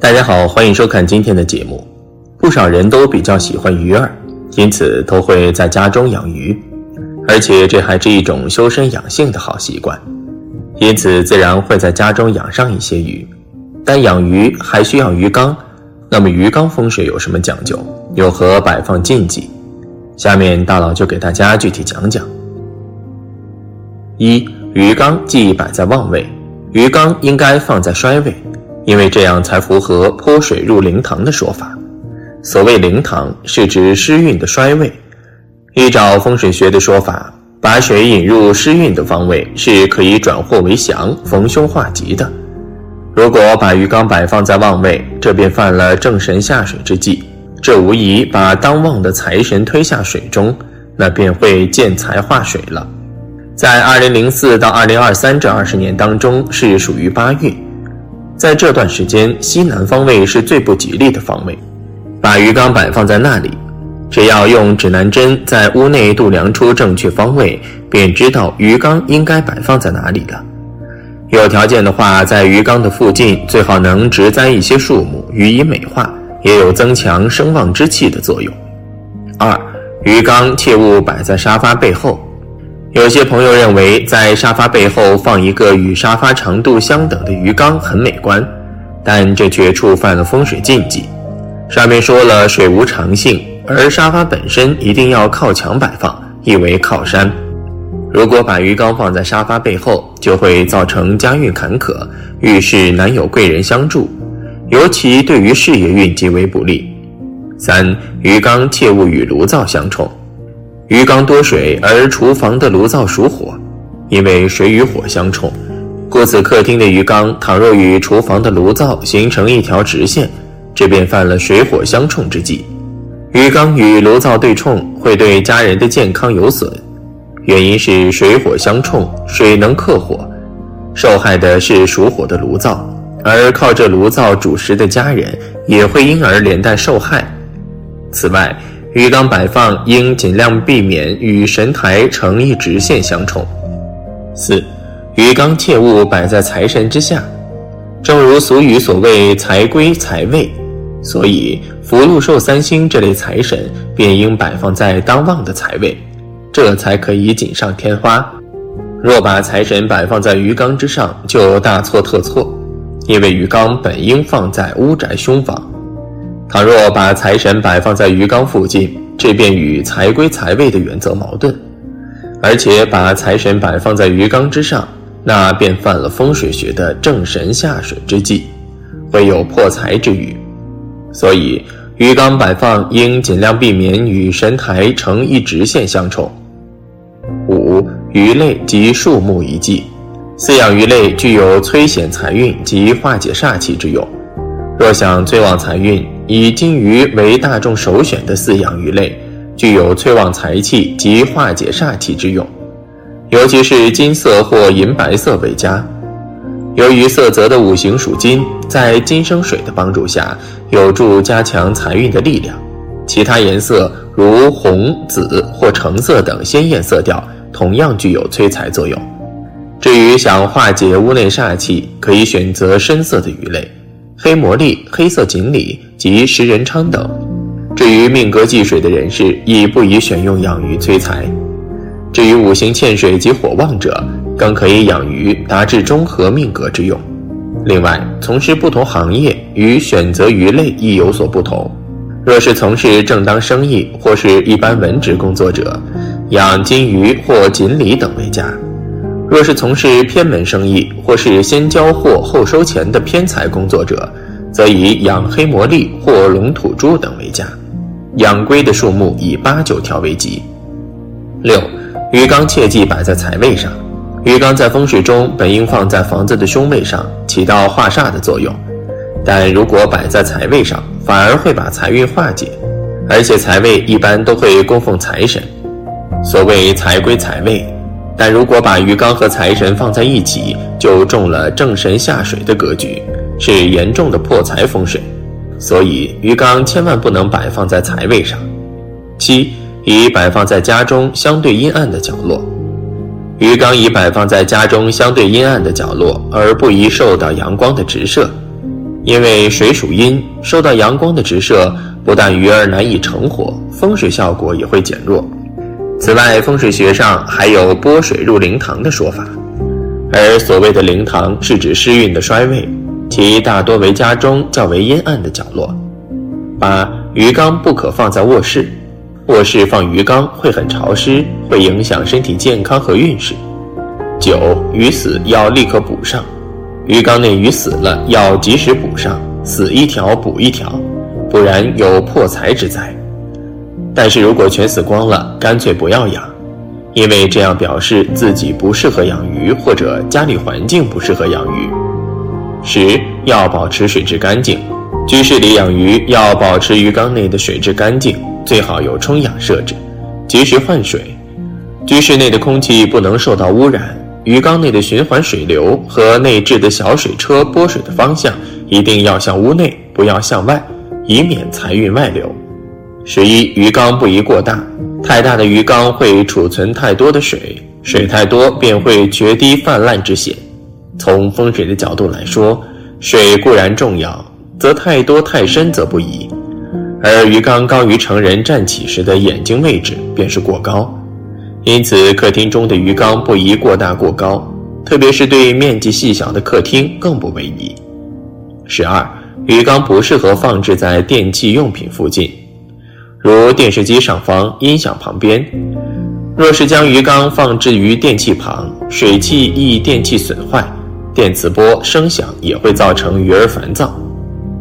大家好，欢迎收看今天的节目。不少人都比较喜欢鱼儿，因此都会在家中养鱼，而且这还是一种修身养性的好习惯，因此自然会在家中养上一些鱼。但养鱼还需要鱼缸，那么鱼缸风水有什么讲究？有何摆放禁忌？下面大佬就给大家具体讲讲。一、鱼缸忌摆在旺位，鱼缸应该放在衰位。因为这样才符合泼水入灵堂的说法。所谓灵堂，是指湿运的衰位。依照风水学的说法，把水引入湿运的方位，是可以转祸为祥、逢凶化吉的。如果把鱼缸摆放在旺位，这便犯了正神下水之忌，这无疑把当旺的财神推下水中，那便会见财化水了。在二零零四到二零二三这二十年当中，是属于八运。在这段时间，西南方位是最不吉利的方位。把鱼缸摆放在那里，只要用指南针在屋内度量出正确方位，便知道鱼缸应该摆放在哪里了。有条件的话，在鱼缸的附近最好能植栽一些树木，予以美化，也有增强声望之气的作用。二，鱼缸切勿摆在沙发背后。有些朋友认为，在沙发背后放一个与沙发长度相等的鱼缸很美观，但这却触犯了风水禁忌。上面说了，水无常性，而沙发本身一定要靠墙摆放，意为靠山。如果把鱼缸放在沙发背后，就会造成家运坎坷，遇事难有贵人相助，尤其对于事业运极为不利。三，鱼缸切勿与炉灶相冲。鱼缸多水，而厨房的炉灶属火，因为水与火相冲，故此客厅的鱼缸倘若与厨房的炉灶形成一条直线，这便犯了水火相冲之忌。鱼缸与炉灶对冲，会对家人的健康有损，原因是水火相冲，水能克火，受害的是属火的炉灶，而靠着炉灶煮食的家人也会因而连带受害。此外，鱼缸摆放应尽量避免与神台成一直线相冲。四，鱼缸切勿摆在财神之下。正如俗语所谓“财归财位”，所以福禄寿三星这类财神便应摆放在当旺的财位，这才可以锦上添花。若把财神摆放在鱼缸之上，就大错特错，因为鱼缸本应放在屋宅凶房。倘若把财神摆放在鱼缸附近，这便与财归财位的原则矛盾；而且把财神摆放在鱼缸之上，那便犯了风水学的正神下水之忌，会有破财之虞。所以，鱼缸摆放应尽量避免与神台成一直线相冲。五、鱼类及树木遗忌，饲养鱼类具有催显财运及化解煞气之用。若想催旺财运，以金鱼为大众首选的饲养鱼类，具有催旺财气及化解煞气之用，尤其是金色或银白色为佳。由于色泽的五行属金，在金生水的帮助下，有助加强财运的力量。其他颜色如红、紫或橙色等鲜艳色调，同样具有催财作用。至于想化解屋内煞气，可以选择深色的鱼类。黑魔力、黑色锦鲤及食人鲳等。至于命格忌水的人士，亦不宜选用养鱼催财。至于五行欠水及火旺者，更可以养鱼，达至中和命格之用。另外，从事不同行业与选择鱼类亦有所不同。若是从事正当生意或是一般文职工作者，养金鱼或锦鲤等为佳。若是从事偏门生意或是先交货后收钱的偏财工作者，则以养黑魔力或龙吐珠等为佳。养龟的数目以八九条为吉。六，鱼缸切忌摆在财位上。鱼缸在风水中本应放在房子的凶位上，起到化煞的作用，但如果摆在财位上，反而会把财运化解。而且财位一般都会供奉财神。所谓财归财位，但如果把鱼缸和财神放在一起，就中了正神下水的格局，是严重的破财风水。所以鱼缸千万不能摆放在财位上。七，宜摆放在家中相对阴暗的角落。鱼缸宜摆放在家中相对阴暗的角落，而不宜受到阳光的直射，因为水属阴，受到阳光的直射，不但鱼儿难以成活，风水效果也会减弱。此外，风水学上还有拨水入灵堂的说法，而所谓的灵堂是指湿运的衰位，其大多为家中较为阴暗的角落。八，鱼缸不可放在卧室。卧室放鱼缸会很潮湿，会影响身体健康和运势。九，鱼死要立刻补上，鱼缸内鱼死了要及时补上，死一条补一条，不然有破财之灾。但是如果全死光了，干脆不要养，因为这样表示自己不适合养鱼，或者家里环境不适合养鱼。十，要保持水质干净，居室里养鱼要保持鱼缸内的水质干净。最好有冲氧设置，及时换水。居室内的空气不能受到污染，鱼缸内的循环水流和内置的小水车拨水的方向一定要向屋内，不要向外，以免财运外流。十一，鱼缸不宜过大，太大的鱼缸会储存太多的水，水太多便会决堤泛滥之险。从风水的角度来说，水固然重要，则太多太深则不宜。而鱼缸高于成人站起时的眼睛位置便是过高，因此客厅中的鱼缸不宜过大过高，特别是对面积细小的客厅更不为宜。十二，鱼缸不适合放置在电器用品附近，如电视机上方、音响旁边。若是将鱼缸放置于电器旁，水汽易电器损坏，电磁波、声响也会造成鱼儿烦躁。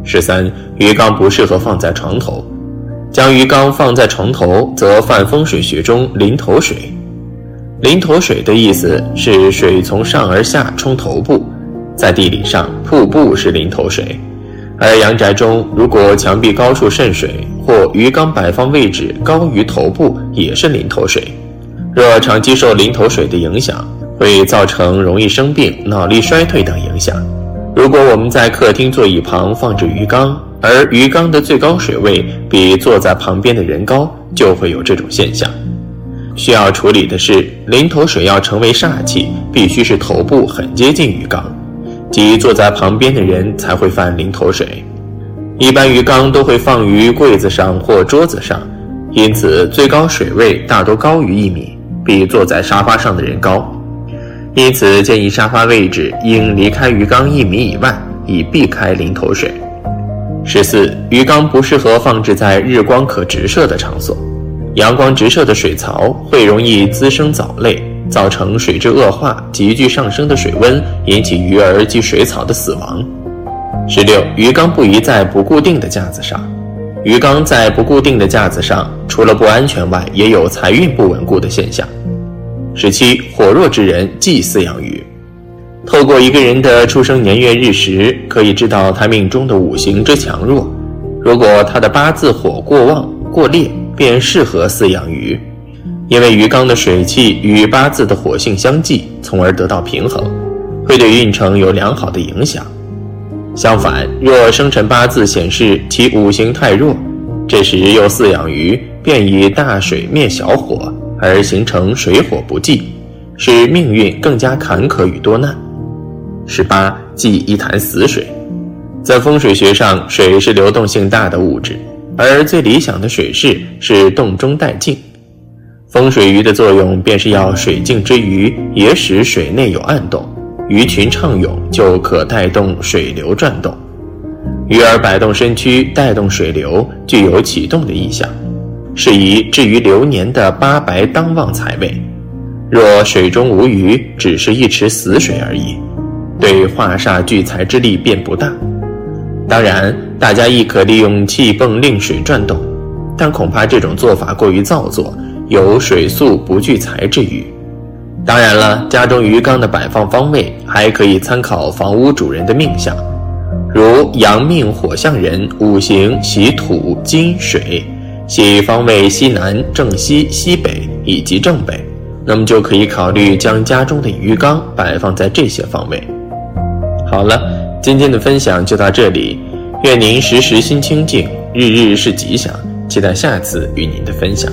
十三，鱼缸不适合放在床头，将鱼缸放在床头，则犯风水学中临头水。临头水的意思是水从上而下冲头部，在地理上，瀑布是临头水。而阳宅中，如果墙壁高处渗水，或鱼缸摆放位置高于头部，也是临头水。若长期受临头水的影响，会造成容易生病、脑力衰退等影响。如果我们在客厅座椅旁放置鱼缸，而鱼缸的最高水位比坐在旁边的人高，就会有这种现象。需要处理的是，临头水要成为煞气，必须是头部很接近鱼缸，即坐在旁边的人才会犯临头水。一般鱼缸都会放于柜子上或桌子上，因此最高水位大多高于一米，比坐在沙发上的人高。因此，建议沙发位置应离开鱼缸一米以外，以避开淋头水。十四，鱼缸不适合放置在日光可直射的场所，阳光直射的水槽会容易滋生藻类，造成水质恶化，急剧上升的水温引起鱼儿及水草的死亡。十六，鱼缸不宜在不固定的架子上，鱼缸在不固定的架子上，除了不安全外，也有财运不稳固的现象。十七，火弱之人忌饲养鱼。透过一个人的出生年月日时，可以知道他命中的五行之强弱。如果他的八字火过旺过烈，便适合饲养鱼，因为鱼缸的水气与八字的火性相济，从而得到平衡，会对运程有良好的影响。相反，若生辰八字显示其五行太弱，这时又饲养鱼，便以大水灭小火。而形成水火不济，使命运更加坎坷与多难。十八，忌一潭死水。在风水学上，水是流动性大的物质，而最理想的水势是动中带静。风水鱼的作用便是要水静之余，也使水内有暗动，鱼群畅泳，就可带动水流转动。鱼儿摆动身躯，带动水流，具有启动的意象。适宜置于流年的八白当旺财位。若水中无鱼，只是一池死水而已，对化煞聚财之力便不大。当然，大家亦可利用气泵令水转动，但恐怕这种做法过于造作，有水素不聚财之誉。当然了，家中鱼缸的摆放方位还可以参考房屋主人的命相，如阳命火象人，五行喜土金水，喜方位西南、正西、西北以及正北，那么就可以考虑将家中的鱼缸摆放在这些方位。好了，今天的分享就到这里，愿您时时心清静，日日是吉祥，期待下次与您的分享。